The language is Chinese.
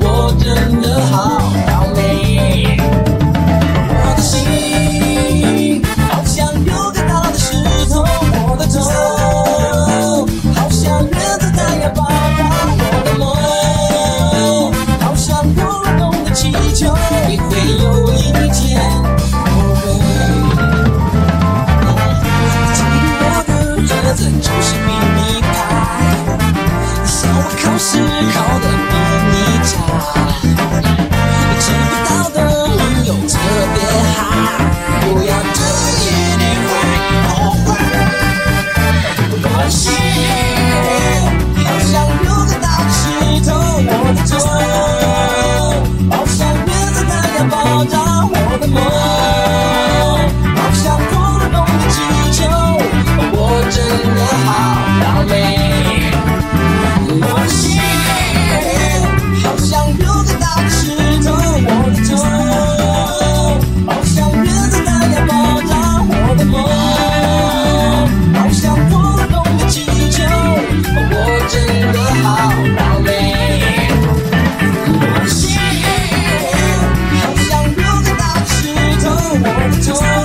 我真的好倒霉我的心好有个的我的头。好我的梦好的气球会有一天后悔曾经就是 Cho you want to